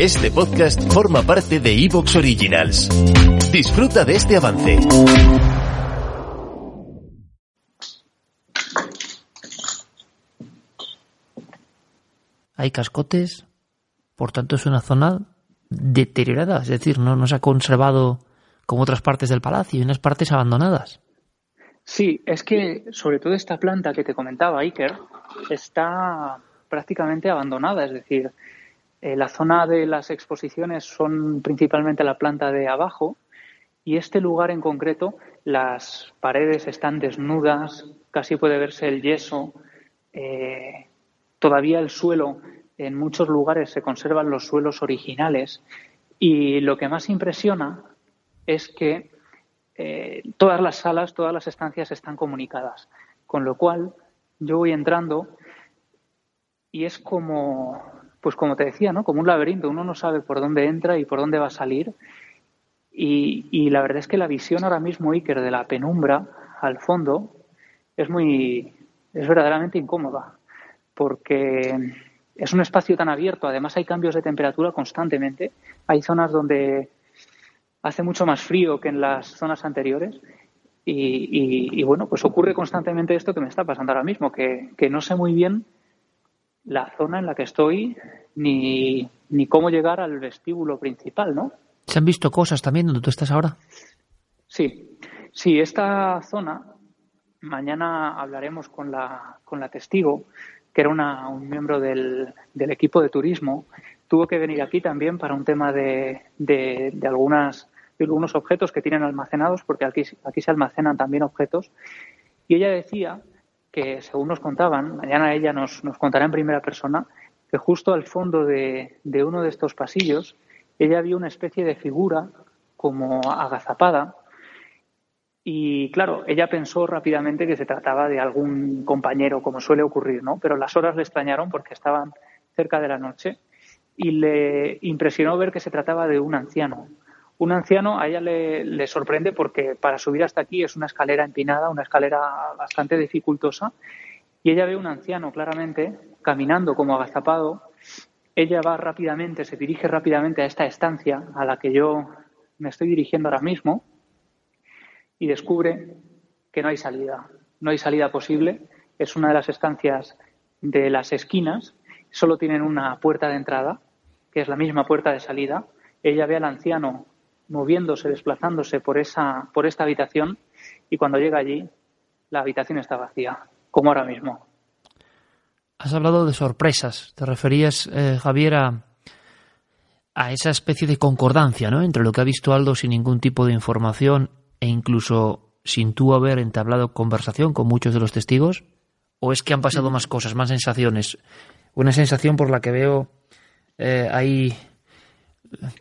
Este podcast forma parte de Evox Originals. Disfruta de este avance. Hay cascotes, por tanto es una zona deteriorada, es decir, no, no se ha conservado como otras partes del palacio, hay unas partes abandonadas. Sí, es que sobre todo esta planta que te comentaba, Iker, está prácticamente abandonada, es decir, eh, la zona de las exposiciones son principalmente la planta de abajo y este lugar en concreto, las paredes están desnudas, casi puede verse el yeso, eh, todavía el suelo, en muchos lugares se conservan los suelos originales y lo que más impresiona es que eh, todas las salas, todas las estancias están comunicadas, con lo cual yo voy entrando y es como, pues como te decía, ¿no? Como un laberinto, uno no sabe por dónde entra y por dónde va a salir. Y, la verdad es que la visión ahora mismo, Iker, de la penumbra al fondo es muy, es verdaderamente incómoda, porque es un espacio tan abierto, además hay cambios de temperatura constantemente, hay zonas donde hace mucho más frío que en las zonas anteriores y, bueno, pues ocurre constantemente esto que me está pasando ahora mismo, que no sé muy bien la zona en la que estoy ni, ni cómo llegar al vestíbulo principal, ¿no? ¿Se han visto cosas también donde tú estás ahora? Sí, sí, esta zona, mañana hablaremos con la, con la testigo, que era una, un miembro del, del, equipo de turismo, tuvo que venir aquí también para un tema de, de, de, algunas, de algunos objetos que tienen almacenados, porque aquí, aquí se almacenan también objetos. Y ella decía que, según nos contaban, mañana ella nos, nos contará en primera persona, que justo al fondo de, de, uno de estos pasillos ella vio una especie de figura como agazapada y claro, ella pensó rápidamente que se trataba de algún compañero, como suele ocurrir, ¿no? Pero las horas le extrañaron porque estaban cerca de la noche y le impresionó ver que se trataba de un anciano. Un anciano a ella le, sorprende porque para subir hasta aquí es una escalera empinada, una escalera bastante dificultosa, y ella ve un anciano claramente caminando como agazapado. Ella va rápidamente, se dirige rápidamente a esta estancia a la que yo me estoy dirigiendo ahora mismo y descubre que no hay salida, no hay salida posible. Es una de las estancias de las esquinas, solo tienen una puerta de entrada, que es la misma puerta de salida. Ella ve al anciano moviéndose, desplazándose por, esa, por esta habitación y cuando llega allí la habitación está vacía, como ahora mismo. Has hablado de sorpresas. Te referías, eh, Javier, a, a, esa especie de concordancia ¿no? entre lo que ha visto Aldo sin ningún tipo de información e incluso sin tú haber entablado conversación con muchos de los testigos. ¿O es que han pasado más cosas, más sensaciones? Una sensación por la que veo eh, hay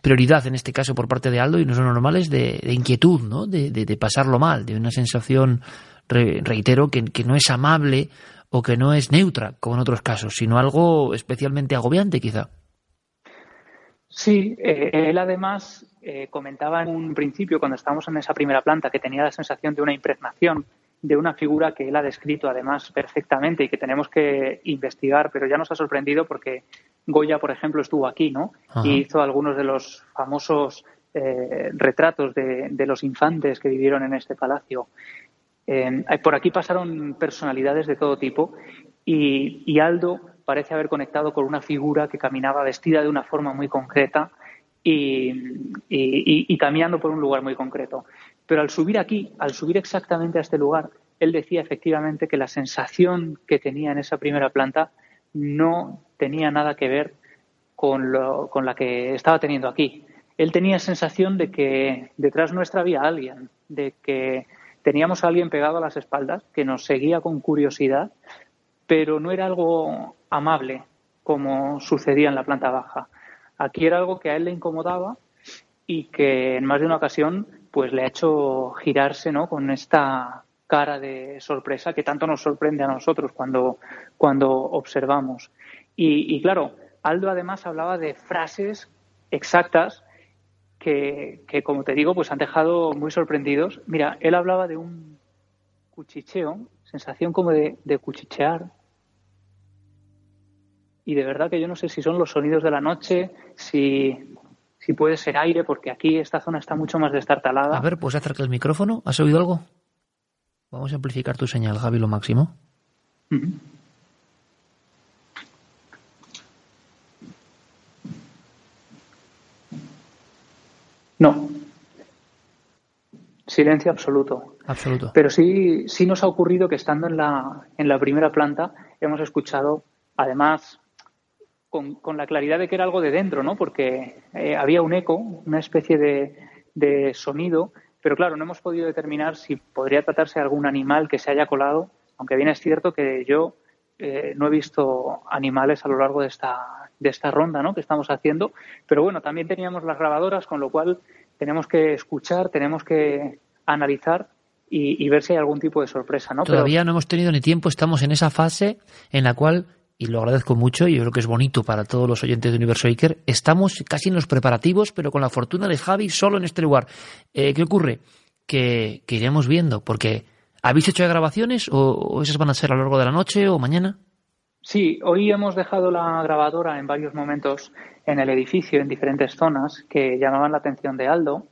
prioridad en este caso por parte de Aldo y no son normales de, inquietud, ¿no? De, pasarlo mal, de una sensación, re, reitero, que, que, no es amable o que no es neutra, como en otros casos, sino algo especialmente agobiante, quizá. Sí, eh, él además eh, comentaba en un principio, cuando estábamos en esa primera planta, que tenía la sensación de una impregnación de una figura que él ha descrito además perfectamente y que tenemos que investigar, pero ya nos ha sorprendido porque Goya, por ejemplo, estuvo aquí, ¿no? Ajá. Y hizo algunos de los famosos eh, retratos de, de, los infantes que vivieron en este palacio. Eh, por aquí pasaron personalidades de todo tipo y, y, Aldo parece haber conectado con una figura que caminaba vestida de una forma muy concreta y, y, y caminando por un lugar muy concreto. Pero al subir aquí, al subir exactamente a este lugar, él decía efectivamente que la sensación que tenía en esa primera planta no tenía nada que ver con, lo, con la que estaba teniendo aquí. Él tenía sensación de que detrás nuestra había alguien, de que teníamos a alguien pegado a las espaldas que nos seguía con curiosidad, pero no era algo amable, como sucedía en la planta baja. Aquí era algo que a él le incomodaba y que en más de una ocasión pues le ha hecho girarse ¿no? con esta cara de sorpresa que tanto nos sorprende a nosotros cuando, cuando observamos. Y, claro, Aldo además hablaba de frases exactas que, que, como te digo, pues han dejado muy sorprendidos. Mira, él hablaba de un cuchicheo, sensación como de, de cuchichear, y de verdad que yo no sé si son los sonidos de la noche, si, si puede ser aire, porque aquí esta zona está mucho más destartalada. A ver, pues acerca el micrófono. ¿Has oído algo? Vamos a amplificar tu señal, Javi, lo máximo. No. Silencio absoluto. Absoluto. Pero sí, sí nos ha ocurrido que estando en la, en la primera planta hemos escuchado, además, con, la claridad de que era algo de dentro, ¿no? Porque eh, había un eco, una especie de, sonido, pero claro, no hemos podido determinar si podría tratarse de algún animal que se haya colado, aunque bien es cierto que yo eh, no he visto animales a lo largo de esta, de esta ronda ¿no? que estamos haciendo, pero bueno, también teníamos las grabadoras, con lo cual tenemos que escuchar, tenemos que analizar y, ver si hay algún tipo de sorpresa. ¿no? Todavía no hemos tenido ni tiempo, estamos en esa fase en la cual y lo agradezco mucho y yo creo que es bonito para todos los oyentes de Universo Iker. Estamos casi en los preparativos, pero con la fortuna de Javi solo en este lugar. Eh, ¿Qué ocurre? Que, iremos viendo, porque ¿habéis hecho grabaciones o, esas van a ser a lo largo de la noche o mañana? Sí, hoy hemos dejado la grabadora en varios momentos en el edificio, en diferentes zonas que llamaban la atención de Aldo,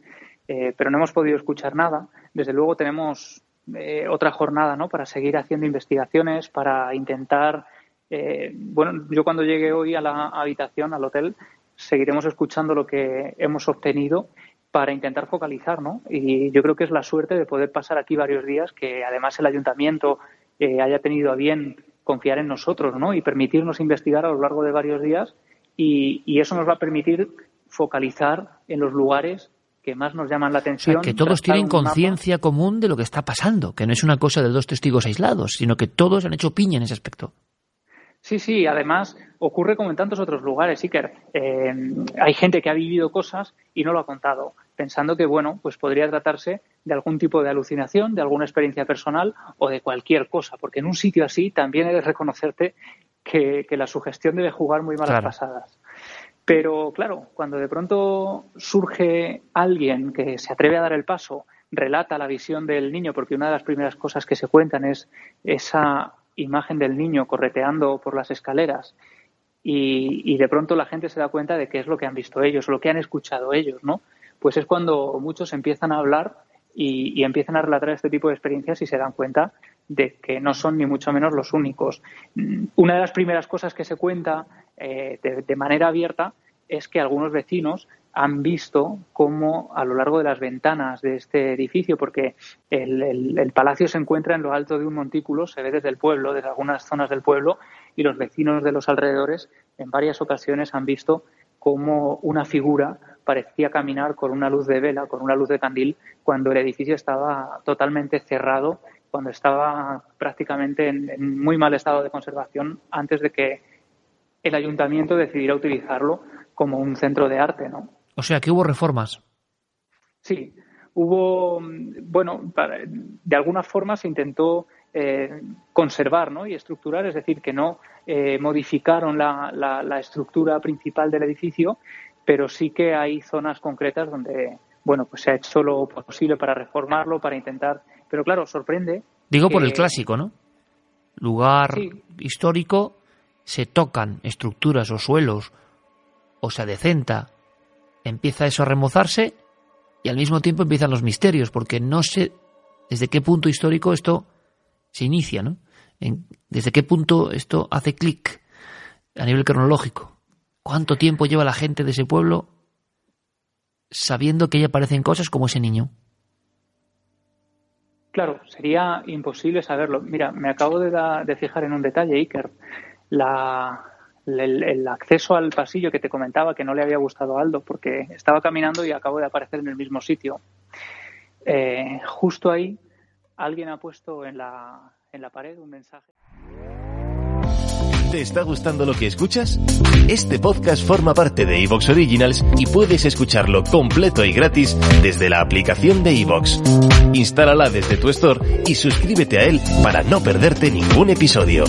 eh, pero no hemos podido escuchar nada. Desde luego tenemos eh, otra jornada ¿no? para seguir haciendo investigaciones, para intentar eh, bueno, yo cuando llegue hoy a la habitación, al hotel, seguiremos escuchando lo que hemos obtenido para intentar focalizar, ¿no? Y yo creo que es la suerte de poder pasar aquí varios días, que además el ayuntamiento eh, haya tenido a bien confiar en nosotros, ¿no? Y permitirnos investigar a lo largo de varios días y, eso nos va a permitir focalizar en los lugares que más nos llaman la atención. que todos tienen conciencia común de lo que está pasando, que no es una cosa de dos testigos aislados, sino que todos han hecho piña en ese aspecto. Sí, sí, además ocurre como en tantos otros lugares, Iker. Eh, hay gente que ha vivido cosas y no lo ha contado, pensando que, bueno, pues podría tratarse de algún tipo de alucinación, de alguna experiencia personal o de cualquier cosa, porque en un sitio así también he de reconocerte que, la sugestión debe jugar muy malas pasadas. Pero claro, cuando de pronto surge alguien que se atreve a dar el paso, relata la visión del niño, porque una de las primeras cosas que se cuentan es esa imagen del niño correteando por las escaleras y, de pronto la gente se da cuenta de qué es lo que han visto ellos, lo que han escuchado ellos, ¿no? Pues es cuando muchos empiezan a hablar y, empiezan a relatar este tipo de experiencias y se dan cuenta de que no son ni mucho menos los únicos. Una de las primeras cosas que se cuenta eh, de manera abierta es que algunos vecinos han visto cómo a lo largo de las ventanas de este edificio, porque el, palacio se encuentra en lo alto de un montículo, se ve desde el pueblo, desde algunas zonas del pueblo, y los vecinos de los alrededores en varias ocasiones han visto cómo una figura parecía caminar con una luz de vela, con una luz de candil, cuando el edificio estaba totalmente cerrado, cuando estaba prácticamente en muy mal estado de conservación antes de que el ayuntamiento decidiera utilizarlo como un centro de arte, ¿no? O sea, que hubo reformas. Sí, hubo, bueno, de alguna forma se intentó eh, conservar ¿no? y estructurar, es decir, que no eh, modificaron la, la, estructura principal del edificio, pero sí que hay zonas concretas donde, bueno, pues se ha hecho lo posible para reformarlo, para intentar, pero claro, sorprende. Digo por el clásico, ¿no? Lugar histórico, se tocan estructuras o suelos, o se adecenta empieza eso a remozarse y al mismo tiempo empiezan los misterios, porque no sé desde qué punto histórico esto se inicia, ¿no? desde qué punto esto hace clic a nivel cronológico. ¿Cuánto tiempo lleva la gente de ese pueblo sabiendo que ahí aparecen cosas como ese niño? Claro, sería imposible saberlo. Mira, me acabo de, de fijar en un detalle, Iker. La, el, acceso al pasillo que te comentaba que no le había gustado a Aldo porque estaba caminando y acabo de aparecer en el mismo sitio. Eh, justo ahí alguien ha puesto en la, en la pared un mensaje. ¿Te está gustando lo que escuchas? Este podcast forma parte de Evox Originals y puedes escucharlo completo y gratis desde la aplicación de Evox. Instálala desde tu store y suscríbete a él para no perderte ningún episodio.